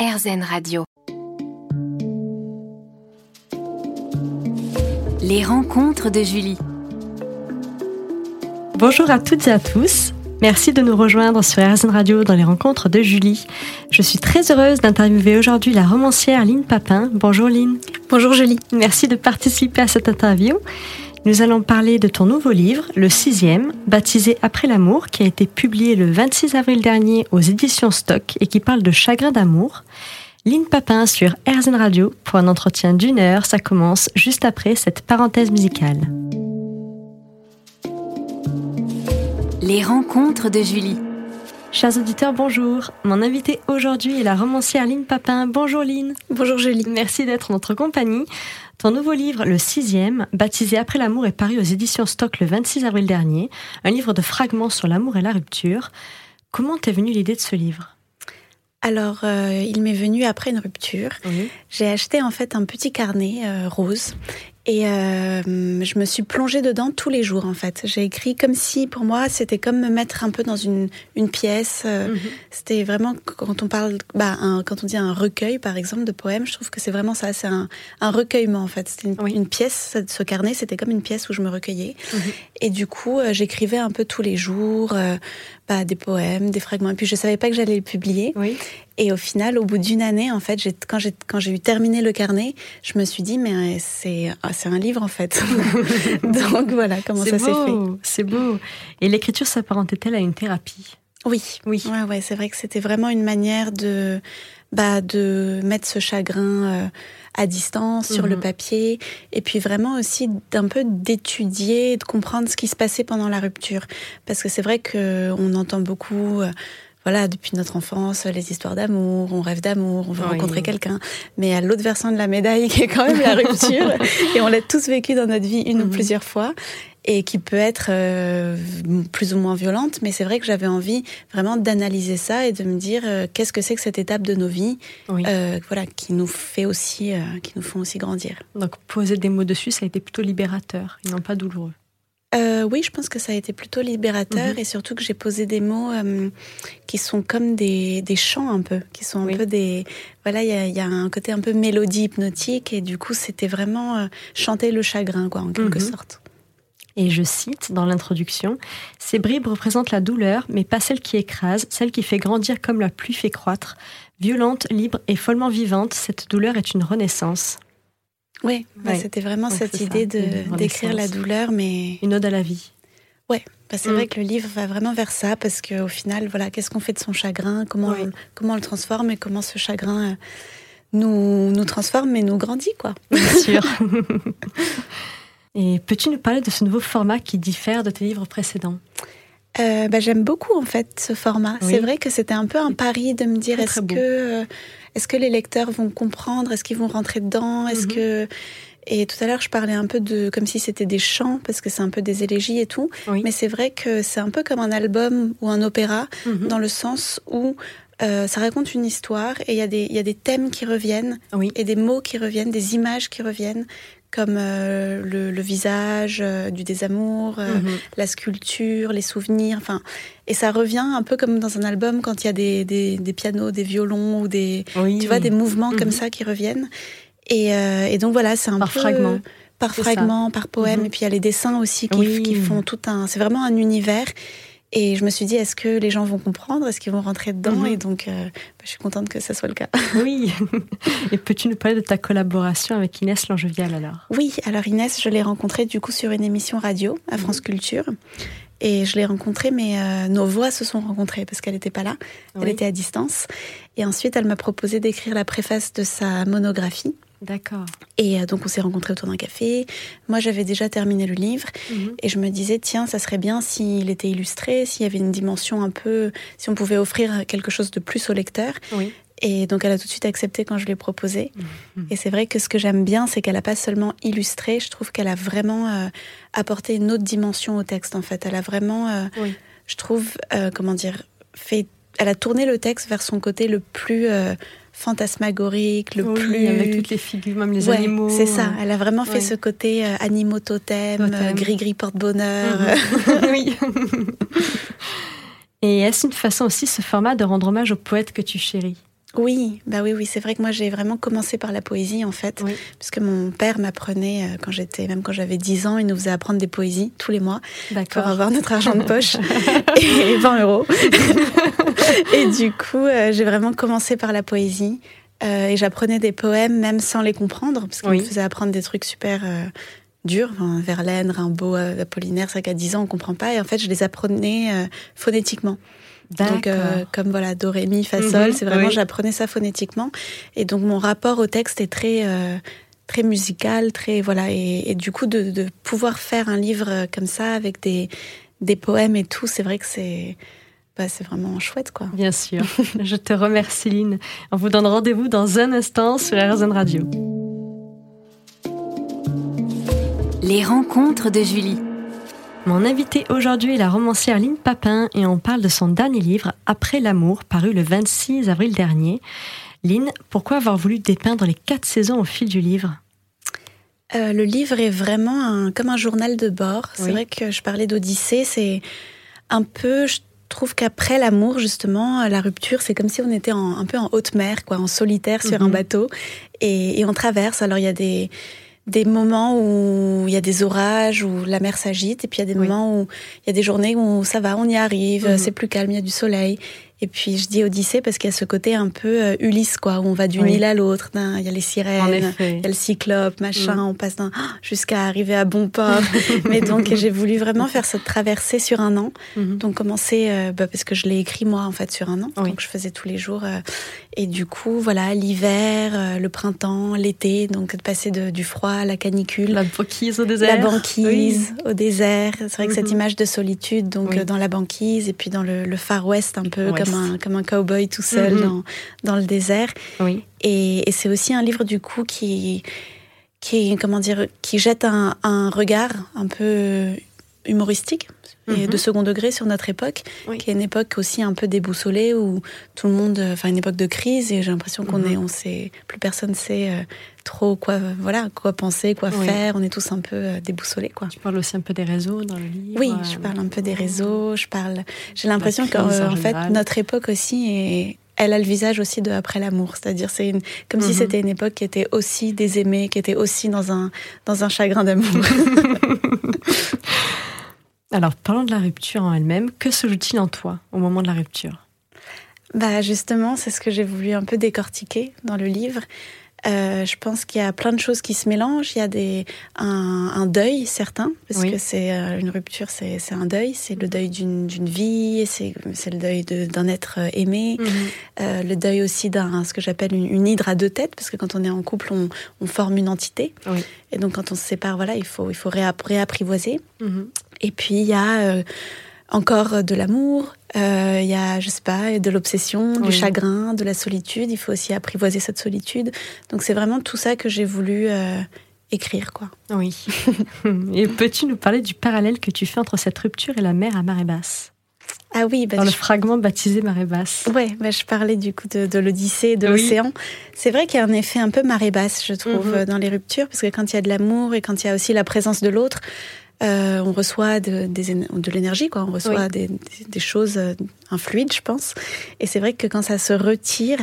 RZN Radio. Les rencontres de Julie. Bonjour à toutes et à tous. Merci de nous rejoindre sur RZN Radio dans les rencontres de Julie. Je suis très heureuse d'interviewer aujourd'hui la romancière Lynne Papin. Bonjour Lynne. Bonjour Julie. Merci de participer à cette interview. Nous allons parler de ton nouveau livre, le sixième, baptisé Après l'amour, qui a été publié le 26 avril dernier aux éditions Stock et qui parle de chagrin d'amour. Lynne Papin sur RZN Radio pour un entretien d'une heure. Ça commence juste après cette parenthèse musicale. Les rencontres de Julie. Chers auditeurs, bonjour. Mon invité aujourd'hui est la romancière Lynne Papin. Bonjour Lynne. Bonjour Julie. Merci d'être en notre compagnie. Ton nouveau livre, le sixième, baptisé Après l'amour, est paru aux éditions Stock le 26 avril dernier. Un livre de fragments sur l'amour et la rupture. Comment t'est venue l'idée de ce livre? Alors, euh, il m'est venu après une rupture. J'ai acheté en fait un petit carnet euh, rose et euh, je me suis plongée dedans tous les jours en fait. J'ai écrit comme si pour moi c'était comme me mettre un peu dans une, une pièce. Mhm. C'était vraiment quand on parle, bah, quand on dit un recueil par exemple de poèmes, je trouve que c'est vraiment ça. C'est un, un, recueillement en fait. C'était une, une, pièce. Ce carnet c'était comme une pièce où je me recueillais. Mhm. Et du coup j'écrivais un peu tous les jours bah, des poèmes, des fragments. Et puis je savais pas que j'allais le publier. Oui. Et au final, au bout d'une année, en fait, quand j'ai quand j'ai eu terminé le carnet, je me suis dit mais c'est ah, c'est un livre en fait. Donc voilà comment ça s'est fait. C'est beau. Et l'écriture s'apparentait-elle à une thérapie? Oui, oui. Ouais, ouais, c'est vrai que c'était vraiment une manière de bah de mettre ce chagrin euh, à distance sur le mhm. papier et puis vraiment aussi d'un peu d'étudier, de comprendre ce qui se passait pendant la rupture parce que c'est vrai que on entend beaucoup euh, voilà, depuis notre enfance, les histoires d'amour, on rêve d'amour, on veut rencontrer quelqu'un. Mais à l'autre versant de la médaille, qui est quand même la rupture, et on l'a tous vécu dans notre vie une ou mhm. plusieurs fois, et qui peut être euh, plus ou moins violente. Mais c'est vrai que j'avais envie vraiment d'analyser ça et de me dire euh, qu'est-ce que c'est que cette étape de nos vies, euh, voilà, qui nous fait aussi, qui nous font aussi grandir. Donc poser des mots dessus, ça a été plutôt libérateur et non pas douloureux. Euh, oui, je pense que ça a été plutôt libérateur mhm. et surtout que j'ai posé des mots euh, qui sont comme des, des, chants un peu, qui sont un peu des... Voilà, il y a, un côté un peu mélodie hypnotique et du coup c'était vraiment euh, chanter le chagrin, quoi, en quelque mhm. sorte. Et je cite dans l'introduction, Ces bribes représentent la douleur, mais pas celle qui écrase, celle qui fait grandir comme la pluie fait croître. Violente, libre et follement vivante, cette douleur est une renaissance. Oui, bah, c'était vraiment cette idée de d'écrire la douleur, mais une ode à la vie. Ouais, bah, c'est vrai mm. que le livre va vraiment vers ça parce qu'au final, voilà, qu'est-ce qu'on fait de son chagrin, comment on, comment on le transforme et comment ce chagrin euh, nous nous transforme et nous grandit, quoi. Bien sûr. et peux-tu nous parler de ce nouveau format qui diffère de tes livres précédents? Euh, bah, J'aime beaucoup en fait ce format. C'est vrai que c'était un peu un pari de me dire est-ce que euh, est-ce que les lecteurs vont comprendre? Est-ce qu'ils vont rentrer dedans? Est-ce mhm. que et tout à l'heure, je parlais un peu de comme si c'était des chants parce que c'est un peu des élégies et tout. Mais c'est vrai que c'est un peu comme un album ou un opéra mhm. dans le sens où euh, ça raconte une histoire et il y, a des, y a des thèmes qui reviennent et des mots qui reviennent, des images qui reviennent comme euh, le, visage euh, du désamour, euh, mhm. la sculpture, les souvenirs, enfin, et ça revient un peu comme dans un album quand il y a des, des, pianos, des violons ou des, tu vois, des mouvements comme mhm. ça qui reviennent. Et, et donc voilà, c'est un par peu fragment. par fragment, par poème, mhm. et puis il y a les dessins aussi qui, qui font tout un, c'est vraiment un univers. Et je me suis dit, est-ce que les gens vont comprendre? Est-ce qu'ils vont rentrer dedans? Mhm. Et donc, euh, bah, je suis contente que ça soit le cas. Oui. Et peux-tu nous parler de ta collaboration avec Inès Langevial alors? Oui, alors Inès, je l'ai rencontrée du coup sur une émission radio à France mhm. Culture. Et je l'ai rencontrée, mais euh, nos voix se sont rencontrées parce qu'elle n'était pas là. Elle était à distance. Et ensuite, elle m'a proposé d'écrire la préface de sa monographie. D'accord. Et euh, donc on s'est rencontrés autour d'un café. Moi j'avais déjà terminé le livre mhm. et je me disais tiens ça serait bien s'il était illustré, s'il y avait une dimension un peu, si on pouvait offrir quelque chose de plus au lecteur. Oui. Et donc elle a tout de suite accepté quand je l'ai proposé. Mhm. Et c'est vrai que ce que j'aime bien, c'est qu'elle n'a pas seulement illustré, je trouve qu'elle a vraiment euh, apporté une autre dimension au texte en fait. Elle a vraiment, euh, je trouve, comment dire, fait, elle a tourné le texte vers son côté le plus fantasmagorique, le plus avec toutes les figures, même les animaux. C'est ça. Elle a vraiment fait ce côté euh, animaux totem, euh, gris gris porte-bonheur. Mhm. oui. Et est-ce une façon aussi, ce format, de rendre hommage aux poètes que tu chéris? Oui, bah oui, oui, c'est vrai que moi j'ai vraiment commencé par la poésie en fait, puisque mon père m'apprenait euh, quand j'étais, même quand j'avais 10 ans, il nous faisait apprendre des poésies tous les mois pour avoir notre argent de poche et 20 euros. et du coup, euh, j'ai vraiment commencé par la poésie euh, et j'apprenais des poèmes même sans les comprendre, parce qu'il me faisait apprendre des trucs super durs, Verlaine, Rimbaud, Apollinaire, c'est qu'à 10 ans on comprend pas, et en fait je les apprenais phonétiquement. Donc, euh, comme voilà, do, ré, mi, fa, sol, mhm. c'est vraiment, j'apprenais ça phonétiquement. Et donc, mon rapport au texte est très, euh, très musical, très, voilà. Et, du coup, de, de, pouvoir faire un livre euh, comme ça, avec des, des poèmes et tout, c'est vrai que c'est. Bah, c'est vraiment chouette, quoi. Bien sûr. Je te remercie, Lynn. On vous donne rendez-vous dans un instant sur RZN Radio. Les rencontres de Julie. Mon invité aujourd'hui est la romancière Lynne Papin et on parle de son dernier livre, Après l'amour, paru le 26 avril dernier. Lynn, pourquoi avoir voulu dépeindre les quatre saisons au fil du livre? Euh, Le livre est vraiment comme un journal de bord. C'est vrai que je parlais d'Odyssée, c'est un peu, je trouve qu'après l'amour, justement, la rupture, c'est comme si on était un peu en haute mer, quoi, en solitaire sur un mhm. bateau, et, et on traverse. Alors il y a des des moments où il y a des orages, où la mer s'agite, et puis il y a des moments où il y a des journées où ça va, on y arrive, mhm. c'est plus calme, il y a du soleil. Et puis je dis Odyssée parce qu'il y a ce côté un peu euh, Ulysse, quoi, où on va d'une île à l'autre. Il y a les sirènes, il y a le cyclope, machin, mm. on passe jusqu'à arriver à bon port. Mais donc j'ai voulu vraiment faire cette traversée sur un an. Mm-hmm. Donc commencer, euh, bah, parce que je l'ai écrit moi en fait sur un an. Donc je faisais tous les jours. Euh, et du coup, voilà, l'hiver, le printemps, l'été, donc de passer de, du froid à la canicule. La banquise au désert. La banquise au désert. C'est vrai que cette mm-hmm. image de solitude, donc dans la banquise et puis dans le, le Far West un peu comme comme un, comme un cowboy tout seul mhm. dans, dans le désert. Oui. Et, et c'est aussi un livre du coup qui, qui, comment dire, qui jette un, un regard un peu humoristique et mhm. de second degré sur notre époque, qui est une époque aussi un peu déboussolée où tout le monde, enfin une époque de crise et j'ai l'impression qu'on mhm. est, on sait, plus personne sait euh, trop quoi, voilà, quoi penser, quoi faire. On est tous un peu euh, déboussolés, quoi. Tu parles aussi un peu des réseaux dans le livre. Oui, je parle un peu des réseaux. Je parle. J'ai l'impression qu'en en fait notre époque aussi est elle a le visage aussi de après l'amour, c'est-à-dire c'est une, comme si mhm. c'était une époque qui était aussi désaimée, qui était aussi dans un dans un chagrin d'amour. Alors, parlons de la rupture en elle-même. Que se joue-t-il en toi au moment de la rupture? Bah justement, c'est ce que j'ai voulu un peu décortiquer dans le livre. Euh, je pense qu'il y a plein de choses qui se mélangent. Il y a des, un, deuil certain, parce que c'est euh, une rupture, c'est un deuil. C'est le deuil d'une vie, c'est le deuil d'un être euh, aimé, mhm. le deuil aussi d'un ce que j'appelle une, hydre à deux têtes, parce que quand on est en couple, on, on forme une entité. Et donc quand on se sépare, voilà, il faut, il faut réapprivoiser. Mhm. Et puis il y a encore de l'amour, euh, il y a, je sais pas, de l'obsession, du chagrin, de la solitude. Il faut aussi apprivoiser cette solitude. Donc c'est vraiment tout ça que j'ai voulu euh, écrire, quoi. Oui. et peux-tu nous parler du parallèle que tu fais entre cette rupture et la mer à marée basse? Ah oui, bah, dans le fragment baptisé marée basse. Ouais, bah, je parlais du coup de, l'Odyssée, de l'océan. C'est vrai qu'il y a un effet un peu marée basse, je trouve, mhm. dans les ruptures, parce que quand il y a de l'amour et quand il y a aussi la présence de l'autre, euh, on reçoit de, de l'énergie, quoi. On reçoit des, des, choses, euh, un fluide, je pense. Et c'est vrai que quand ça se retire,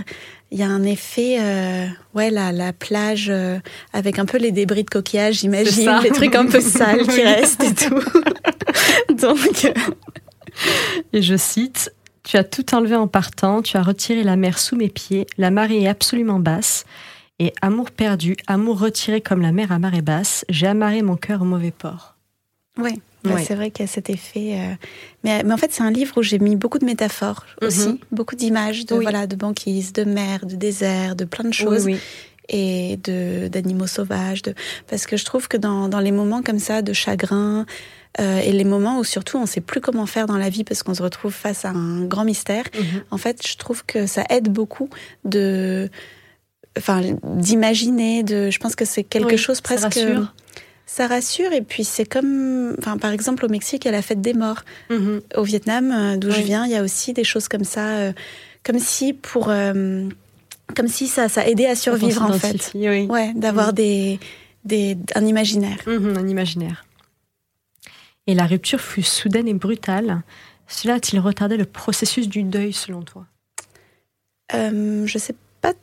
il y a un effet, euh, ouais, la, la plage euh, avec un peu les débris de coquillage, j'imagine, les trucs un peu sales qui restent et tout. Donc. et je cite. Tu as tout enlevé en partant, tu as retiré la mer sous mes pieds, la marée est absolument basse, et amour perdu, amour retiré comme la mer à marée basse, j'ai amarré mon cœur au mauvais port. Oui, bah, c'est vrai qu'il y a cet effet. Euh, mais, mais, en fait, c'est un livre où j'ai mis beaucoup de métaphores mhm. aussi, beaucoup d'images de, voilà, de banquise, de mer, de désert, de plein de choses. et de d'animaux sauvages. De... Parce que je trouve que dans, dans les moments comme ça de chagrin, euh, et les moments où surtout on ne sait plus comment faire dans la vie parce qu'on se retrouve face à un grand mystère, mhm. en fait, je trouve que ça aide beaucoup de, enfin, d'imaginer. De, je pense que c'est quelque chose presque ça rassure et puis c'est comme, enfin, par exemple au Mexique, il y a la fête des morts. Mhm. Au Vietnam, euh, d'où je viens, il y a aussi des choses comme ça, euh, comme si pour, euh, comme si ça, ça aidait à survivre en fait. Oui. Ouais, d'avoir mhm. des, des, un imaginaire. Mhm, un imaginaire. Et la rupture fut soudaine et brutale. Cela a-t-il retardé le processus du deuil selon toi? Euh, Je sais pas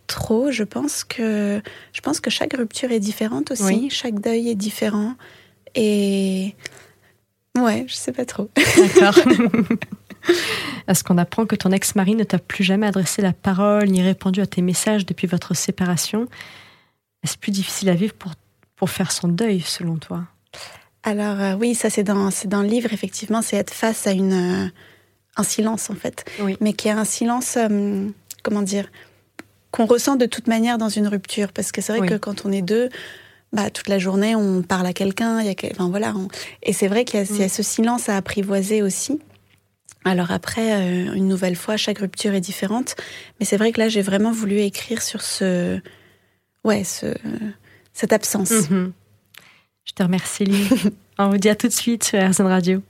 trop. Je pense que je pense que chaque rupture est différente aussi. Chaque deuil est différent. Et ouais, je sais pas trop. D'accord. Est-ce qu'on apprend que ton ex-mari ne t'a plus jamais adressé la parole ni répondu à tes messages depuis votre séparation? Est-ce plus difficile à vivre pour, pour faire son deuil, selon toi? Alors euh, oui, ça c'est dans, dans le livre, effectivement, c'est être face à une, euh, un silence en fait. Mais qui est un silence, euh, comment dire, qu'on ressent de toute manière dans une rupture. Parce que c'est vrai que quand on est deux, bah, toute la journée, on parle à quelqu'un. Enfin, voilà, Et c'est vrai qu'il y, a ce silence à apprivoiser aussi. Alors après, euh, une nouvelle fois, chaque rupture est différente. Mais c'est vrai que là, j'ai vraiment voulu écrire sur ce... Ouais, ce... cette absence. Mhm. Je te remercie, Lily. On vous dit à tout de suite sur RZN Radio.